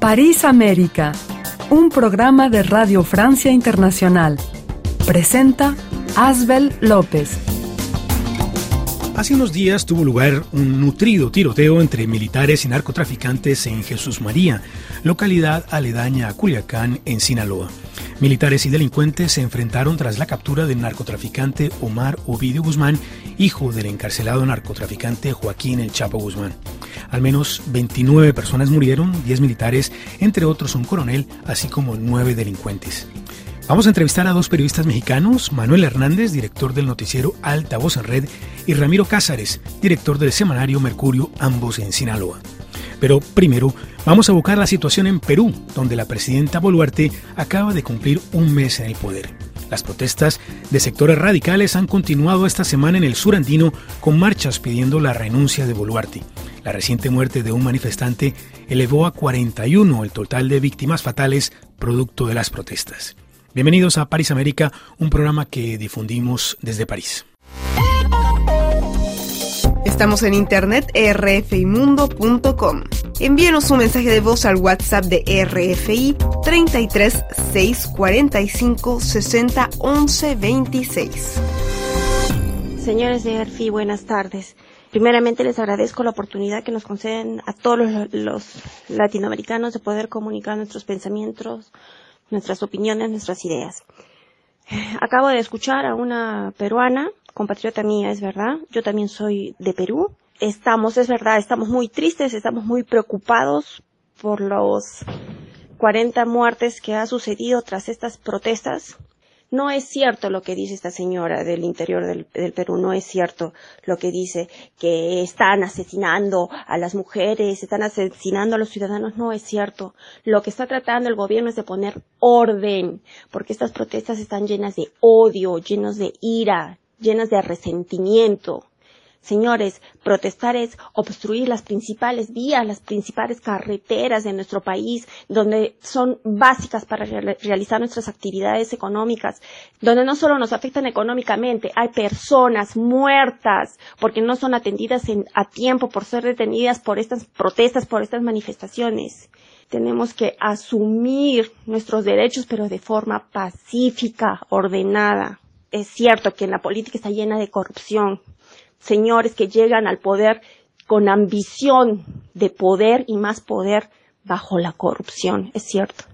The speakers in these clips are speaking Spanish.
París América, un programa de Radio Francia Internacional. Presenta Asbel López. Hace unos días tuvo lugar un nutrido tiroteo entre militares y narcotraficantes en Jesús María, localidad aledaña a Culiacán, en Sinaloa. Militares y delincuentes se enfrentaron tras la captura del narcotraficante Omar Ovidio Guzmán, hijo del encarcelado narcotraficante Joaquín El Chapo Guzmán. Al menos 29 personas murieron, 10 militares, entre otros un coronel, así como 9 delincuentes. Vamos a entrevistar a dos periodistas mexicanos, Manuel Hernández, director del noticiero Alta Voz en Red, y Ramiro Cázares, director del semanario Mercurio, ambos en Sinaloa. Pero primero, vamos a buscar la situación en Perú, donde la presidenta Boluarte acaba de cumplir un mes en el poder. Las protestas de sectores radicales han continuado esta semana en el sur andino con marchas pidiendo la renuncia de Boluarte. La reciente muerte de un manifestante elevó a 41 el total de víctimas fatales producto de las protestas. Bienvenidos a París América, un programa que difundimos desde París. Estamos en internet rfimundo.com. Envíenos un mensaje de voz al WhatsApp de RFI 33 645 60 11 26. Señores de RFI, buenas tardes. Primeramente les agradezco la oportunidad que nos conceden a todos los, los latinoamericanos de poder comunicar nuestros pensamientos, nuestras opiniones, nuestras ideas. Acabo de escuchar a una peruana, compatriota mía, es verdad, yo también soy de Perú. Estamos, es verdad, estamos muy tristes, estamos muy preocupados por los 40 muertes que ha sucedido tras estas protestas no es cierto lo que dice esta señora del interior del, Perú, no es cierto lo que dice que están asesinando a las mujeres, están asesinando a los ciudadanos, no es cierto. Lo que está tratando el gobierno es de poner orden, porque estas protestas están llenas de odio, llenas de ira, llenas de resentimiento. Señores, protestar es obstruir las principales vías, las principales carreteras de nuestro país, donde son básicas para realizar nuestras actividades económicas, donde no solo nos afectan económicamente, hay personas muertas porque no son atendidas a tiempo por ser detenidas por estas protestas, por estas manifestaciones. Tenemos que asumir nuestros derechos, pero de forma pacífica, ordenada. Es cierto que en la política está llena de corrupción, señores que llegan al poder con ambición de poder y más poder bajo la corrupción, es cierto.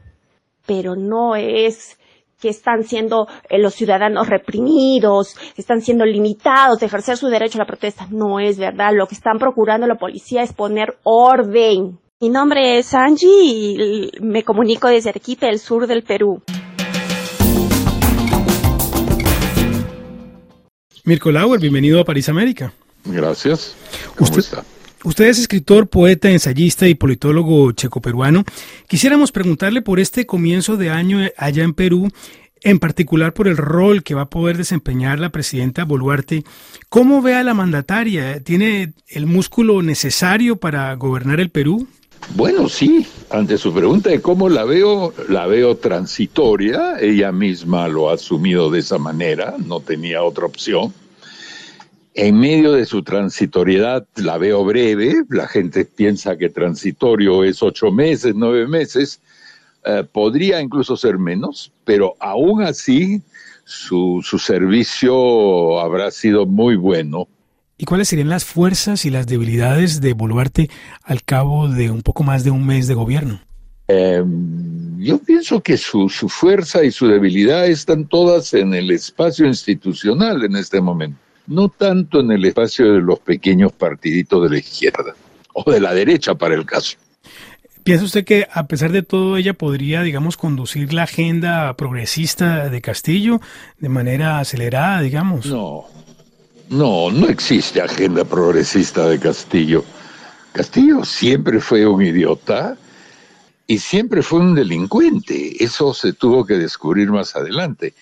Pero no es que están siendo eh, los ciudadanos reprimidos, están siendo limitados de ejercer su derecho a la protesta. No es verdad. Lo que están procurando la policía es poner orden. Mi nombre es Angie y me comunico desde Arequipa, el sur del Perú. Mirko Lauer, bienvenido a París América. Gracias. ¿Cómo usted, está? Usted es escritor, poeta, ensayista y politólogo checo-peruano. Quisiéramos preguntarle por este comienzo de año allá en Perú, en particular por el rol que va a poder desempeñar la presidenta Boluarte. ¿Cómo ve a la mandataria? ¿Tiene el músculo necesario para gobernar el Perú? Bueno, sí. Ante su pregunta de cómo la veo, la veo transitoria. Ella misma lo ha asumido de esa manera, no tenía otra opción. En medio de su transitoriedad la veo breve. La gente piensa que transitorio es ocho meses, nueve meses. Eh, podría incluso ser menos, pero aún así su, su servicio habrá sido muy bueno ¿Y cuáles serían las fuerzas y las debilidades de Boluarte al cabo de un poco más de un mes de gobierno? Em, yo pienso que su, su, fuerza y su debilidad están todas en el espacio institucional en este momento, no tanto en el espacio de los pequeños partiditos de la izquierda o de la derecha para el caso. ¿Piensa usted que a pesar de todo ella podría, digamos, conducir la agenda progresista de Castillo de manera acelerada, digamos? No, no, no existe agenda progresista de Castillo. Castillo siempre fue un idiota y siempre fue un delincuente. Eso se tuvo que descubrir más adelante.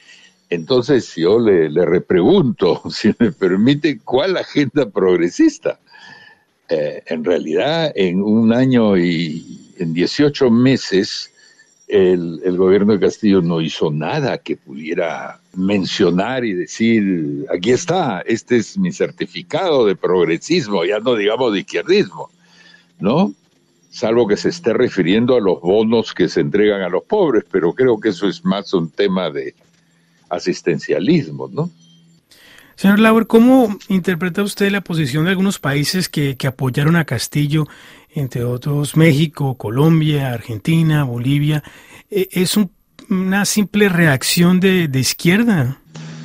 Entonces yo le, repregunto, si me permite, ¿cuál agenda progresista? Eh, en realidad, en un año y en 18 meses, el, el, gobierno de Castillo no hizo nada que pudiera mencionar y decir, aquí está, este es mi certificado de progresismo, ya no digamos de izquierdismo, ¿no? salvo que se esté refiriendo a los bonos que se entregan a los pobres, pero creo que eso es más un tema de asistencialismo, ¿no? Señor Lauer, ¿cómo interpreta usted la posición de algunos países que, apoyaron a Castillo, entre otros México, Colombia, Argentina, Bolivia? Eh, ¿Es una simple reacción de, de izquierda?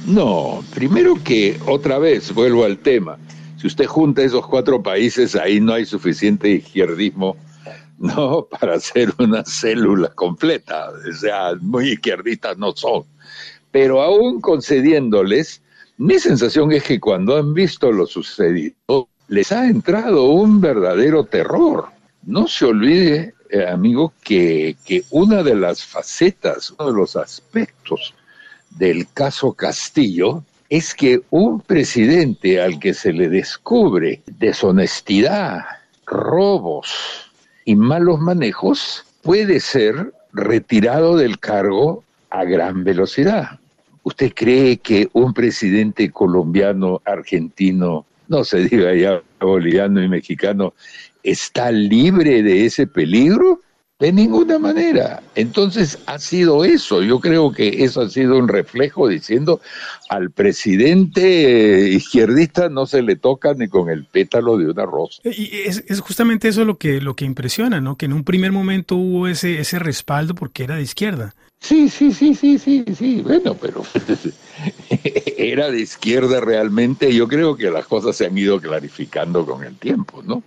No, primero que otra vez vuelvo al tema. Si usted junta esos cuatro países, ahí no hay suficiente izquierdismo no para hacer una célula completa. O sea, muy izquierdistas no son. Pero aún concediéndoles, mi sensación es que cuando han visto lo sucedido, les ha entrado un verdadero terror. No se olvide, eh, amigo, que, que una de las facetas, uno de los aspectos del caso Castillo es que un presidente al que se le descubre deshonestidad, robos, y malos manejos, puede ser retirado del cargo a gran velocidad. ¿Usted cree que un presidente colombiano, argentino, no se diga ya boliviano y mexicano, está libre de ese peligro? De ninguna manera. Entonces ha sido eso. Yo creo que eso ha sido un reflejo diciendo al presidente izquierdista no se le toca ni con el pétalo de una rosa. Y es, justamente eso lo que, lo que impresiona, ¿no? Que en un primer momento hubo ese, ese respaldo porque era de izquierda. Sí, sí, sí, sí, sí, sí. Bueno, pero era de izquierda realmente. Yo creo que las cosas se han ido clarificando con el tiempo, ¿no?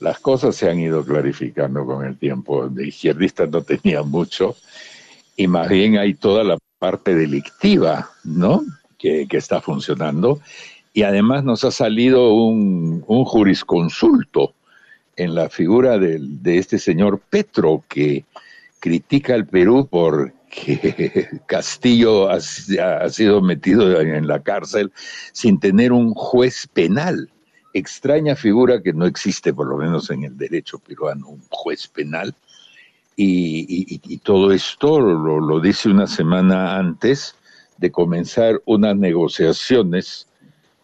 las cosas se han ido clarificando con el tiempo. De izquierdistas no tenía mucho y más bien hay toda la parte delictiva, ¿no? Que, está funcionando. Y además nos ha salido un, jurisconsulto en la figura de, este señor Petro que critica al Perú porque Castillo ha sido metido en la cárcel sin tener un juez penal extraña figura que no existe, por lo menos en el derecho peruano, un juez penal. Y, todo esto lo, lo, dice una semana antes de comenzar unas negociaciones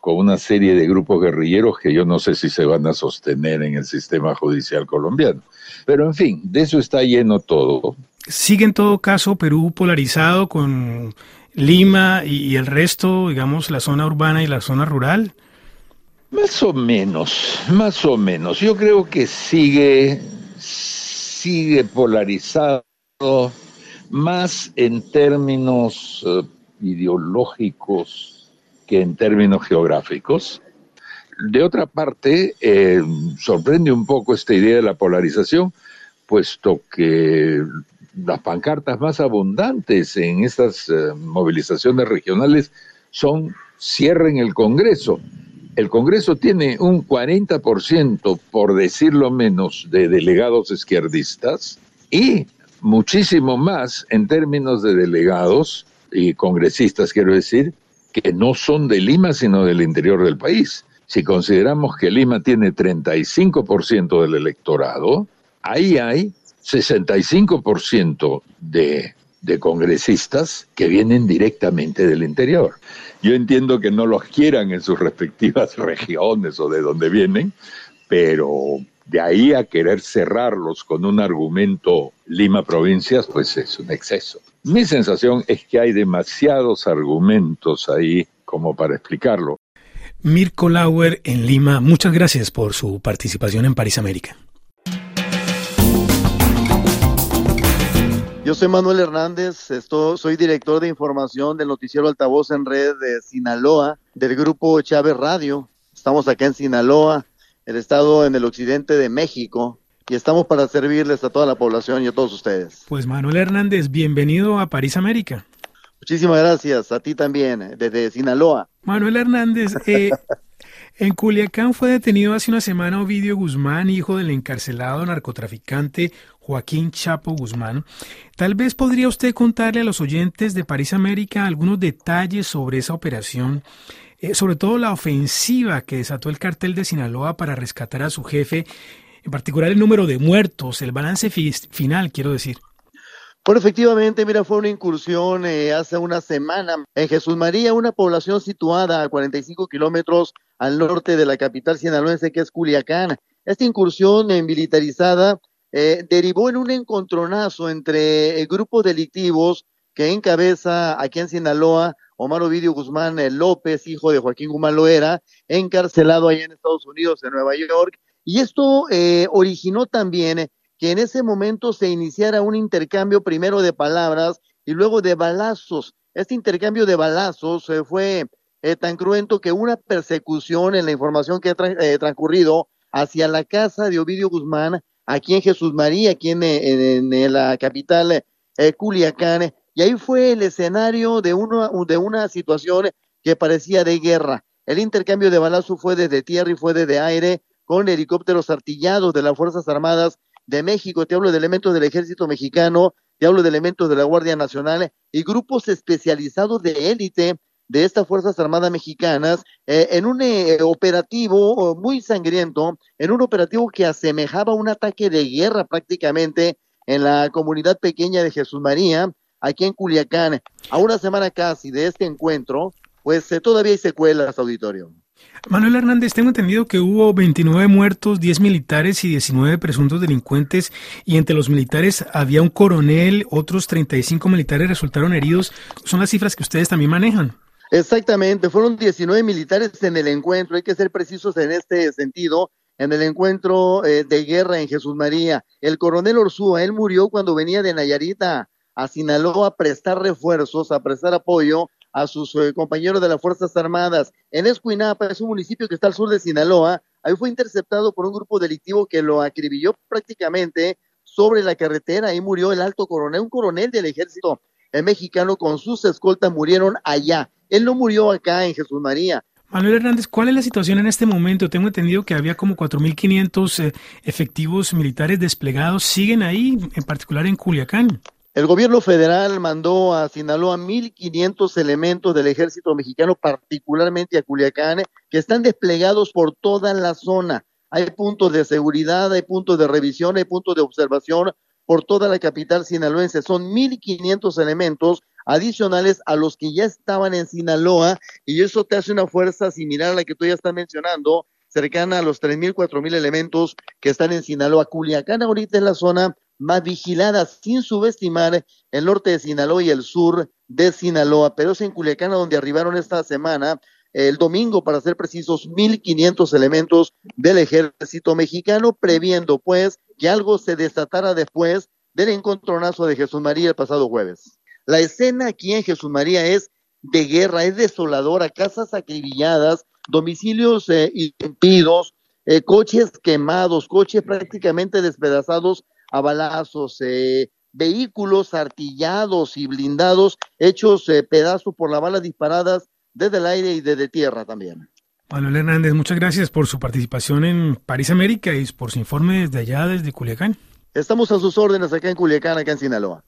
con una serie de grupos guerrilleros que yo no sé si se van a sostener en el sistema judicial colombiano. Pero en fin, de eso está lleno todo. ¿Sigue en todo caso Perú polarizado con Lima y el resto, digamos, la zona urbana y la zona rural? Más o menos, más o menos. Yo creo que sigue, sigue polarizado más en términos eh, ideológicos en términos geográficos. De otra parte, eh, sorprende un poco esta idea de la polarización, puesto que las pancartas más abundantes en estas eh, movilizaciones regionales son cierren el Congreso el Congreso tiene un 40%, por decirlo menos, de delegados izquierdistas y muchísimo más en términos de delegados y congresistas, quiero decir, que no son de Lima, sino del interior del país. Si consideramos que Lima tiene 35% del electorado, ahí hay 65% de, de congresistas que vienen directamente del interior. Yo entiendo que no los quieran en sus respectivas regiones o de donde vienen, pero de ahí a querer cerrarlos con un argumento Lima provincias, pues es un exceso. Mi sensación es que hay demasiados argumentos ahí como para explicarlo. Mirko Lauer en Lima, muchas gracias por su participación en París América. Yo soy Manuel Hernández, esto, soy director de información del noticiero Altavoz en Red de Sinaloa, del grupo Chávez Radio. Estamos acá en Sinaloa, el estado en el occidente de México, y estamos para servirles a toda la población y a todos ustedes. Pues Manuel Hernández, bienvenido a París América. Muchísimas gracias, a ti también, desde Sinaloa. Manuel Hernández, eh, En Culiacán fue detenido hace una semana Ovidio Guzmán, hijo del encarcelado narcotraficante Joaquín Chapo Guzmán. Tal vez podría usted contarle a los oyentes de París América algunos detalles sobre esa operación, eh, sobre todo la ofensiva que desató el cartel de Sinaloa para rescatar a su jefe, en particular el número de muertos, el balance final, quiero decir. Bueno, efectivamente, mira, fue una incursión eh, hace una semana en Jesús María, una población situada a 45 kilómetros al norte de la capital sinaloense, que es Culiacán. Esta incursión militarizada eh, derivó en un encontronazo entre eh, grupos delictivos que encabeza aquí en Sinaloa Omar Ovidio Guzmán eh, López, hijo de Joaquín Guzmán Loera, encarcelado allá en Estados Unidos, en Nueva York. Y esto originó también que en ese momento se iniciara un intercambio primero de palabras y luego de balazos. Este intercambio de balazos fue tan cruento que una persecución en la información que ha transcurrido hacia la casa de Ovidio Guzmán aquí en Jesús María, aquí en, la capital eh, Culiacán, y ahí fue el escenario de, uno, de una situación que parecía de guerra. El intercambio de balazos fue desde tierra y fue desde aire, con helicópteros artillados de las Fuerzas Armadas de México, te hablo de elementos del ejército mexicano, te hablo de elementos de la Guardia Nacional y grupos especializados de élite de estas Fuerzas Armadas Mexicanas eh, en un eh, operativo oh, muy sangriento, en un operativo que asemejaba un ataque de guerra prácticamente en la comunidad pequeña de Jesús María, aquí en Culiacán. A una semana casi de este encuentro, pues eh, todavía hay secuelas, auditorio. Manuel Hernández, tengo entendido que hubo 29 muertos, 10 militares y 19 presuntos delincuentes, y entre los militares había un coronel, otros 35 militares resultaron heridos. Son las cifras que ustedes también manejan. Exactamente, fueron 19 militares en el encuentro, hay que ser precisos en este sentido, en el encuentro eh, de guerra en Jesús María. El coronel Orsúa, él murió cuando venía de Nayarita a Sinaloa a prestar refuerzos, a prestar apoyo a sus eh, compañeros de las Fuerzas Armadas. En Escuinapa, es un municipio que está al sur de Sinaloa, ahí fue interceptado por un grupo delictivo que lo acribilló prácticamente sobre la carretera, ahí murió el alto coronel, un coronel del ejército mexicano con sus escoltas murieron allá. Él no murió acá en Jesús María. Manuel Hernández, ¿cuál es la situación en este momento? Tengo entendido que había como 4.500 eh, efectivos militares desplegados. ¿Siguen ahí, en particular en Culiacán? El gobierno federal mandó a Sinaloa 1.500 elementos del ejército mexicano, particularmente a Culiacán, que están desplegados por toda la zona. Hay puntos de seguridad, hay puntos de revisión, hay puntos de observación por toda la capital sinaloense. Son 1.500 elementos adicionales a los que ya estaban en Sinaloa y eso te hace una fuerza similar a la que tú ya estás mencionando, cercana a los 3.000, 4.000 elementos que están en Sinaloa. Culiacán ahorita es la zona más vigilada, sin subestimar el norte de Sinaloa y el sur de Sinaloa, pero es en Culiacán donde arribaron esta semana el domingo, para ser precisos, 1.500 elementos del ejército mexicano, previendo pues que algo se desatara después del encontronazo de Jesús María el pasado jueves. La escena aquí en Jesús María es de guerra, es desoladora, casas acribilladas, domicilios eh, eh, coches quemados, coches prácticamente despedazados a balazos, eh, vehículos artillados y blindados hechos pedazos por las balas disparadas desde el aire y desde tierra también. Manuel Hernández, muchas gracias por su participación en París América y por su informe desde allá, desde Culiacán. Estamos a sus órdenes acá en Culiacán, acá en Sinaloa.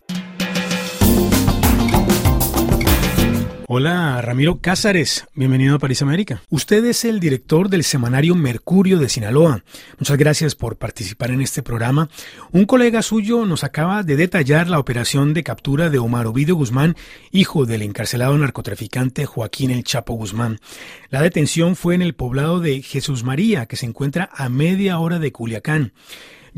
Hola, Ramiro Cázares, bienvenido a París América. Usted es el director del semanario Mercurio de Sinaloa. Muchas gracias por participar en este programa. Un colega suyo nos acaba de detallar la operación de captura de Omar Ovidio Guzmán, hijo del encarcelado narcotraficante Joaquín El Chapo Guzmán. La detención fue en el poblado de Jesús María, que se encuentra a media hora de Culiacán.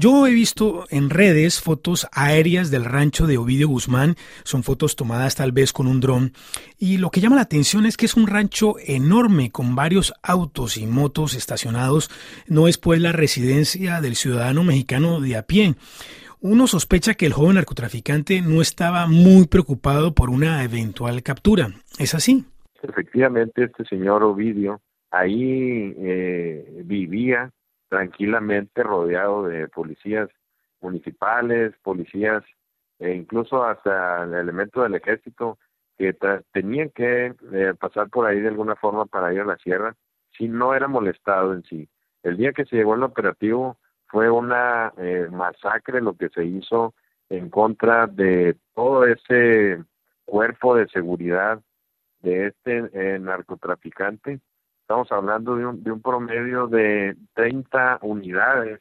Yo he visto en redes fotos aéreas del rancho de Ovidio Guzmán, son fotos tomadas tal vez con un dron, y lo que llama la atención es que es un rancho enorme con varios autos y motos estacionados, no es pues la residencia del ciudadano mexicano de a pie. Uno sospecha que el joven narcotraficante no estaba muy preocupado por una eventual captura. ¿Es así? Efectivamente, este señor Ovidio ahí eh, vivía tranquilamente rodeado de policías municipales, policías e incluso hasta el elemento del ejército que tenían que eh, pasar por ahí de alguna forma para ir a la sierra si no era molestado en sí. El día que se llegó el operativo fue una eh, masacre lo que se hizo en contra de todo ese cuerpo de seguridad de este eh, narcotraficante Estamos hablando de un, de un promedio de 30 unidades,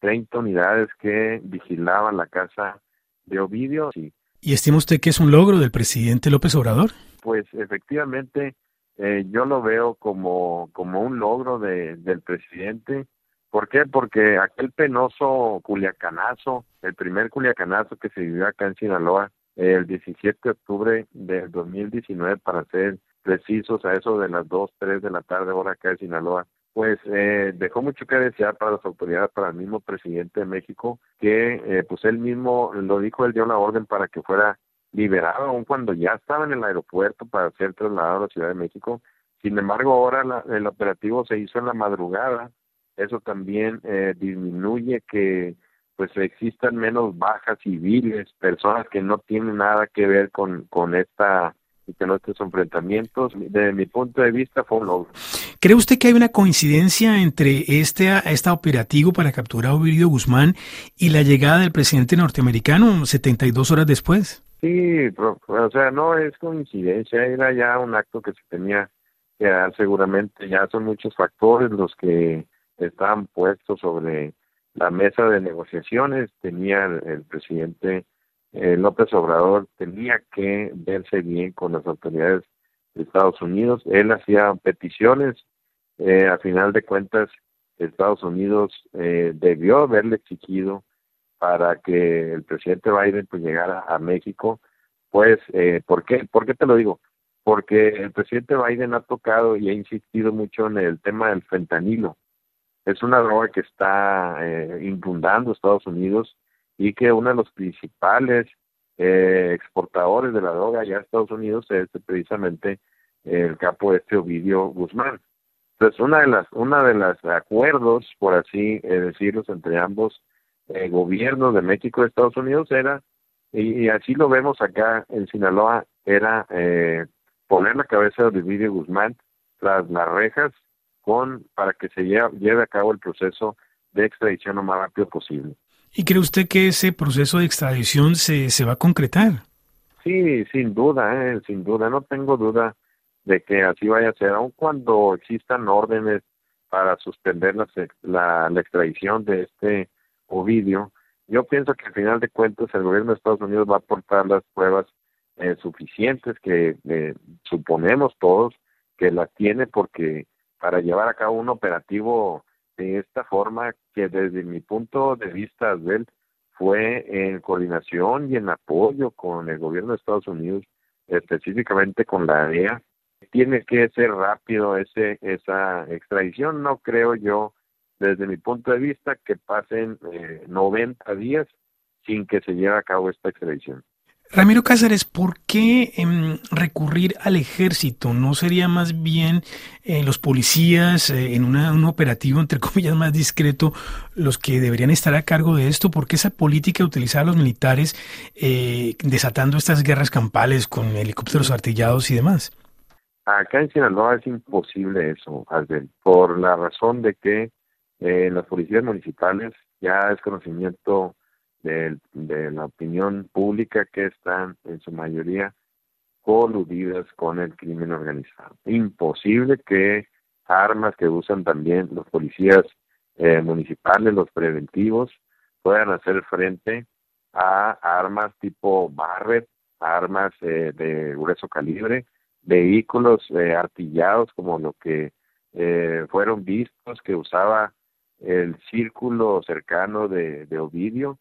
30 unidades que vigilaban la casa de Ovidio. ¿Y, ¿Y estima usted que es un logro del presidente López Obrador? Pues efectivamente, eh, yo lo veo como, como un logro de, del presidente, ¿Por qué? Porque aquel penoso culiacanazo, el primer culiacanazo que se vivió acá en Sinaloa, el 17 de octubre del 2019, para ser precisos, a eso de las 2, 3 de la tarde, hora acá en Sinaloa, pues eh, dejó mucho que desear para las autoridades, para el mismo presidente de México, que eh, pues él mismo lo dijo, él dio la orden para que fuera liberado, aun cuando ya estaba en el aeropuerto para ser trasladado a la Ciudad de México. Sin embargo, ahora el operativo se hizo en la madrugada. Eso también eh, disminuye que pues existan menos bajas civiles, personas que no tienen nada que ver con, con esta y que nuestros enfrentamientos, desde mi punto de vista, fue un logro. ¿Cree usted que hay una coincidencia entre este, este operativo para capturar a Ovidio Guzmán y la llegada del presidente norteamericano 72 horas después? Sí, o sea, no es coincidencia, era ya un acto que se tenía que dar seguramente, ya son muchos factores los que están puestos sobre la mesa de negociaciones, tenía el presidente eh, López Obrador tenía que verse bien con las autoridades de Estados Unidos. Él hacía peticiones, eh, a final de cuentas, Estados Unidos eh, debió haberle exigido para que el presidente Biden pues llegara a México. Pues, eh, ¿por qué? ¿Por qué te lo digo? Porque el presidente Biden ha tocado y ha insistido mucho en el tema del fentanilo. Es una droga que está eh, inundando Estados Unidos y que uno de los principales eh, exportadores de la droga allá a Estados Unidos es precisamente el capo este Ovidio Guzmán. Entonces, una de las, una de los acuerdos, por así eh, entre ambos eh, gobiernos de México y Estados Unidos era, y, así lo vemos acá en Sinaloa, era eh, poner la cabeza de Ovidio Guzmán tras las rejas con para que se lleve, lleve a cabo el proceso de extradición lo más rápido posible. ¿Y cree usted que ese proceso de extradición se, se va a concretar? Sí, sin duda, ¿eh? sin duda, no tengo duda de que así vaya a ser, aun cuando existan órdenes para suspender la, la, la extradición de este Ovidio, yo pienso que al final de cuentas el gobierno de Estados Unidos va a aportar las pruebas eh, suficientes que eh, suponemos todos que las tiene porque para llevar a cabo un operativo de esta forma que desde mi punto de vista, Abel, fue en coordinación y en apoyo con el gobierno de Estados Unidos, específicamente con la DEA. Tiene que ser rápido ese esa extradición, no creo yo, desde mi punto de vista, que pasen eh, 90 días sin que se lleve a cabo esta extradición. Ramiro Cáceres, ¿por qué em, recurrir al ejército? ¿No sería más bien eh, los policías eh, en un operativo, entre comillas, más discreto, los que deberían estar a cargo de esto? ¿Por qué esa política de utilizar a los militares eh, desatando estas guerras campales con helicópteros artillados y demás? Acá en Sinaloa es imposible eso, por la razón de que las policías municipales ya es conocimiento de, de la opinión pública que están en su mayoría coludidas con el crimen organizado. Imposible que armas que usan también los policías eh, municipales, los preventivos, puedan hacer frente a armas tipo Barrett, armas eh, de grueso calibre, vehículos eh, artillados como lo que eh, fueron vistos que usaba el círculo cercano de, de Ovidio,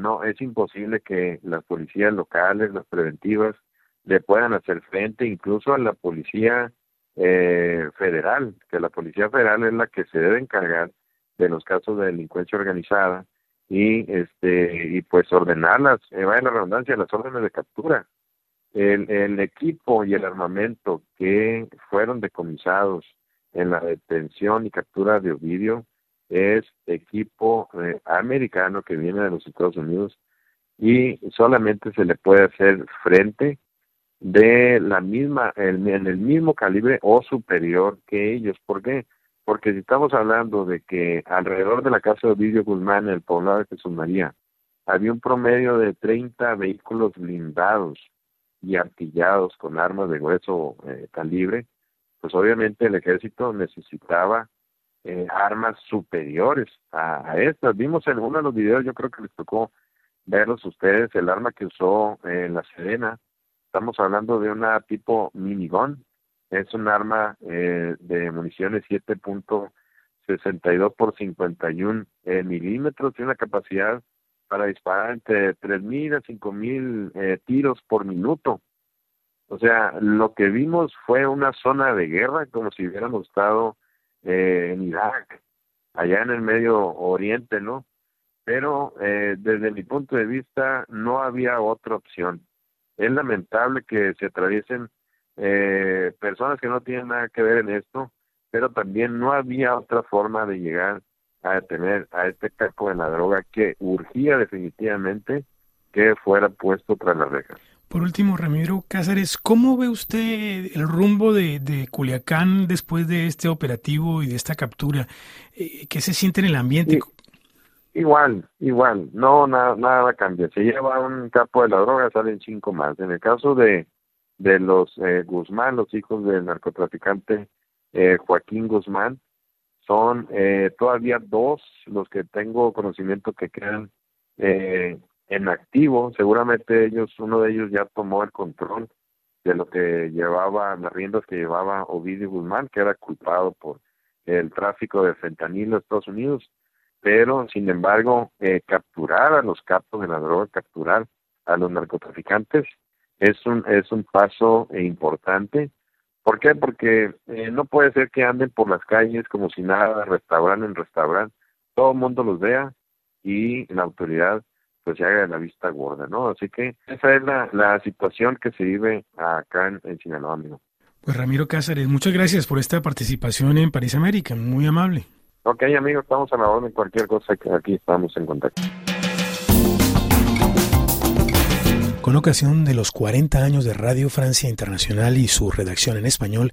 no, es imposible que las policías locales, las preventivas, le puedan hacer frente incluso a la policía eh, federal, que la policía federal es la que se debe encargar de los casos de delincuencia organizada y este y pues ordenarlas, eh, vaya la redundancia, las órdenes de captura. El, el equipo y el armamento que fueron decomisados en la detención y captura de Ovidio es equipo eh, americano que viene de los Estados Unidos y solamente se le puede hacer frente de la misma, en, el mismo calibre o superior que ellos. ¿Por qué? Porque si estamos hablando de que alrededor de la casa de Ovidio Guzmán, en el poblado de Jesús María, había un promedio de 30 vehículos blindados y artillados con armas de hueso eh, calibre, pues obviamente el ejército necesitaba eh, armas superiores a, estas. Vimos en uno de los videos, yo creo que les tocó verlos ustedes, el arma que usó eh, la Serena. Estamos hablando de una tipo minigun. Es un arma eh, de municiones 7.62 62 por 51 eh, milímetros, tiene una capacidad para disparar entre 3.000 a 5.000 eh, tiros por minuto. O sea, lo que vimos fue una zona de guerra, como si hubiéramos estado eh, en Irak, allá en el Medio Oriente, ¿no? Pero eh, desde mi punto de vista no había otra opción. Es lamentable que se atraviesen eh, personas que no tienen nada que ver en esto, pero también no había otra forma de llegar a detener a este capo de la droga que urgía definitivamente que fuera puesto tras las rejas. Por último, Ramiro Cázares, ¿cómo ve usted el rumbo de, de Culiacán después de este operativo y de esta captura? Eh, ¿Qué se siente en el ambiente? igual, igual, no, nada, nada cambia. Se lleva un capo de la droga, salen cinco más. En el caso de, de los eh, Guzmán, los hijos del narcotraficante eh, Joaquín Guzmán, son eh, todavía dos los que tengo conocimiento que quedan eh, en activo. Seguramente ellos, uno de ellos ya tomó el control de lo que llevaba, las riendas que llevaba Ovidio Guzmán, que era culpado por el tráfico de fentanilo en Estados Unidos. Pero, sin embargo, eh, capturar a los capos de la droga, capturar a los narcotraficantes, es un, es un paso importante ¿Por qué? Porque eh, no puede ser que anden por las calles como si nada, restaurante en restaurante, todo el mundo los vea y la autoridad pues se haga la vista gorda, ¿no? Así que esa es la, la situación que se vive acá en, en Sinaloa, amigo. Pues Ramiro Cáceres, muchas gracias por esta participación en París América, muy amable. Ok, amigo, estamos a la orden, cualquier cosa que aquí estamos en contacto. Con ocasión de los 40 años de Radio Francia Internacional y su redacción en español,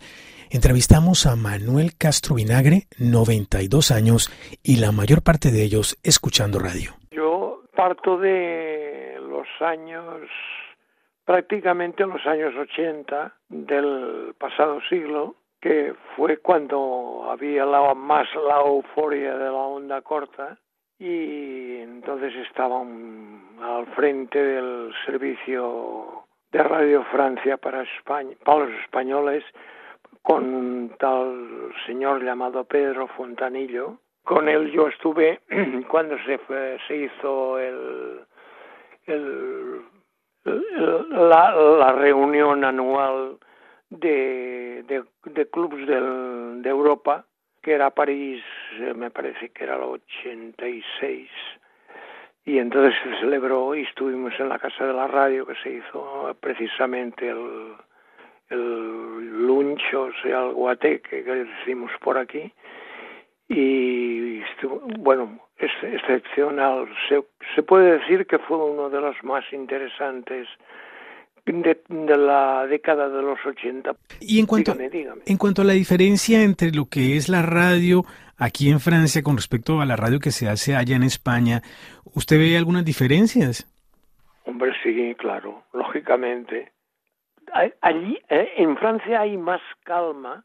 entrevistamos a Manuel Castro Vinagre, 92 años, y la mayor parte de ellos escuchando radio. Parto de los años, prácticamente los años 80 del pasado siglo, que fue cuando había la, más la euforia de la onda corta y entonces estaban al frente del servicio de Radio Francia para, para los españoles con un tal señor llamado Pedro Fontanillo. Con él yo estuve cuando se, se hizo el, la, la, reunión anual de, de, de clubes de Europa que era París, eh, me parece que era el 86. Y entonces se celebró y estuvimos en la Casa de la Radio que se hizo precisamente el, el lunch, o sea, el guateque que decimos por aquí. Y bueno, es excepcional. Se, se puede decir que fue uno de los más interesantes de, la década de los 80. Y en cuanto, en cuanto a la diferencia entre lo que es la radio aquí en Francia con respecto a la radio que se hace allá en España, ¿usted ve algunas diferencias? Hombre, sí, claro, lógicamente. Allí, eh, en Francia hay más calma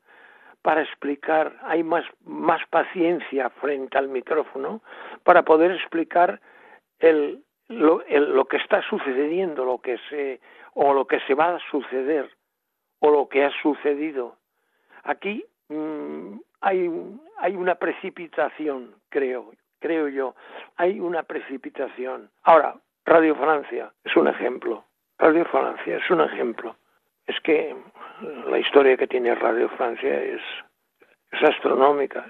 para explicar, hay más, más paciencia frente al micrófono para poder explicar el, lo, el, lo que está sucediendo, lo que se o lo que se va a suceder o lo que ha sucedido. Aquí mmm, hay, hay una precipitación, creo, creo yo. Hay una precipitación. Ahora, Radio Francia es un ejemplo. Radio Francia es un ejemplo. Es que la historia que tiene Radio Francia es, es astronómica.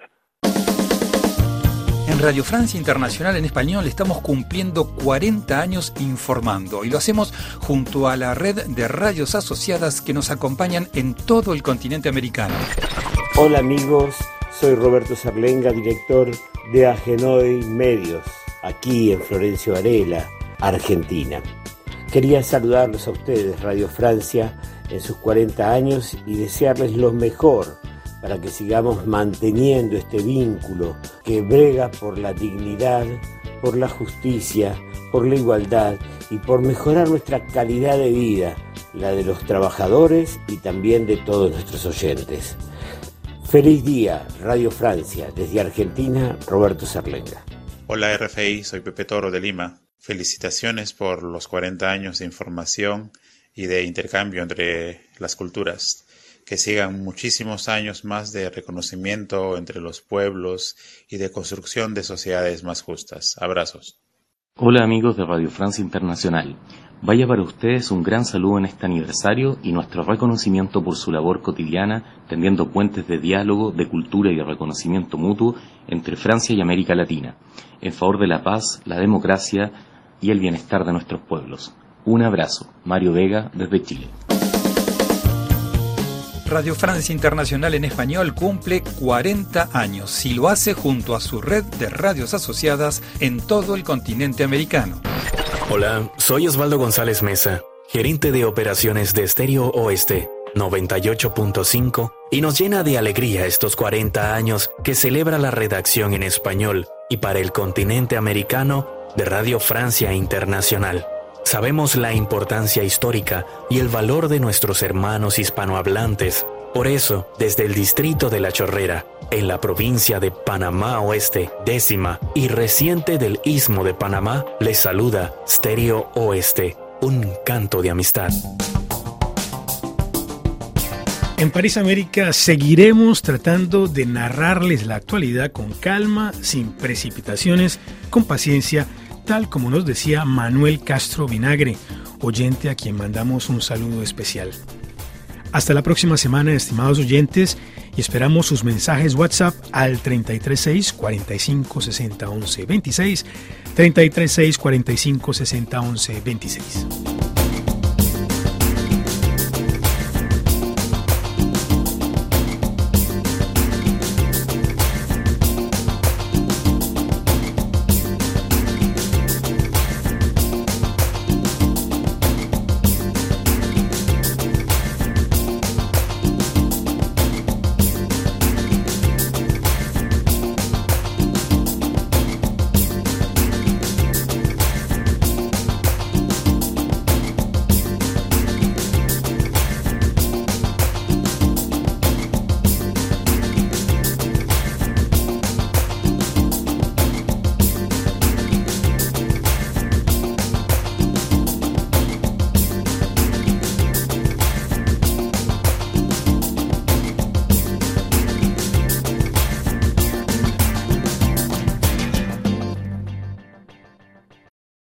En Radio Francia Internacional en español estamos cumpliendo 40 años informando y lo hacemos junto a la red de radios asociadas que nos acompañan en todo el continente americano. Hola amigos, soy Roberto Sarlenga, director de Agenoy Medios, aquí en Florencio Varela, Argentina. Quería saludarlos a ustedes, Radio Francia, en sus 40 años y desearles lo mejor para que sigamos manteniendo este vínculo que brega por la dignidad, por la justicia, por la igualdad y por mejorar nuestra calidad de vida, la de los trabajadores y también de todos nuestros oyentes. Feliz día, Radio Francia, desde Argentina, Roberto Sarlenga. Hola RFI, soy Pepe Toro de Lima. Felicitaciones por los 40 años de información y de intercambio entre las culturas. que sigan muchísimos años más de reconocimiento entre los pueblos y de construcción de sociedades más justas. Abrazos. Hola amigos de Radio Francia Internacional. Vaya para ustedes un gran saludo en este aniversario y nuestro reconocimiento por su labor cotidiana, tendiendo puentes de diálogo, de cultura y de reconocimiento mutuo entre Francia y América Latina, en favor de la paz, la democracia y el bienestar de nuestros pueblos. Un abrazo, Mario Vega, desde Chile. Radio Francia Internacional en español cumple 40 años y lo hace junto a su red de radios asociadas en todo el continente americano. Hola, soy Osvaldo González Mesa, gerente de operaciones de Estéreo Oeste 98.5 y nos llena de alegría estos 40 años que celebra la redacción en español y para el continente americano de Radio Francia Internacional. Sabemos la importancia histórica y el valor de nuestros hermanos hispanohablantes. Por eso, desde el distrito de La Chorrera, en la provincia de Panamá Oeste, décima y reciente del Istmo de Panamá, les saluda Stereo Oeste, un canto de amistad. En París América seguiremos tratando de narrarles la actualidad con calma, sin precipitaciones, con paciencia tal como nos decía Manuel Castro Vinagre, oyente a quien mandamos un saludo especial. Hasta la próxima semana, estimados oyentes, y esperamos sus mensajes WhatsApp al 336 45 60 11 26, 336 45 60 11 26.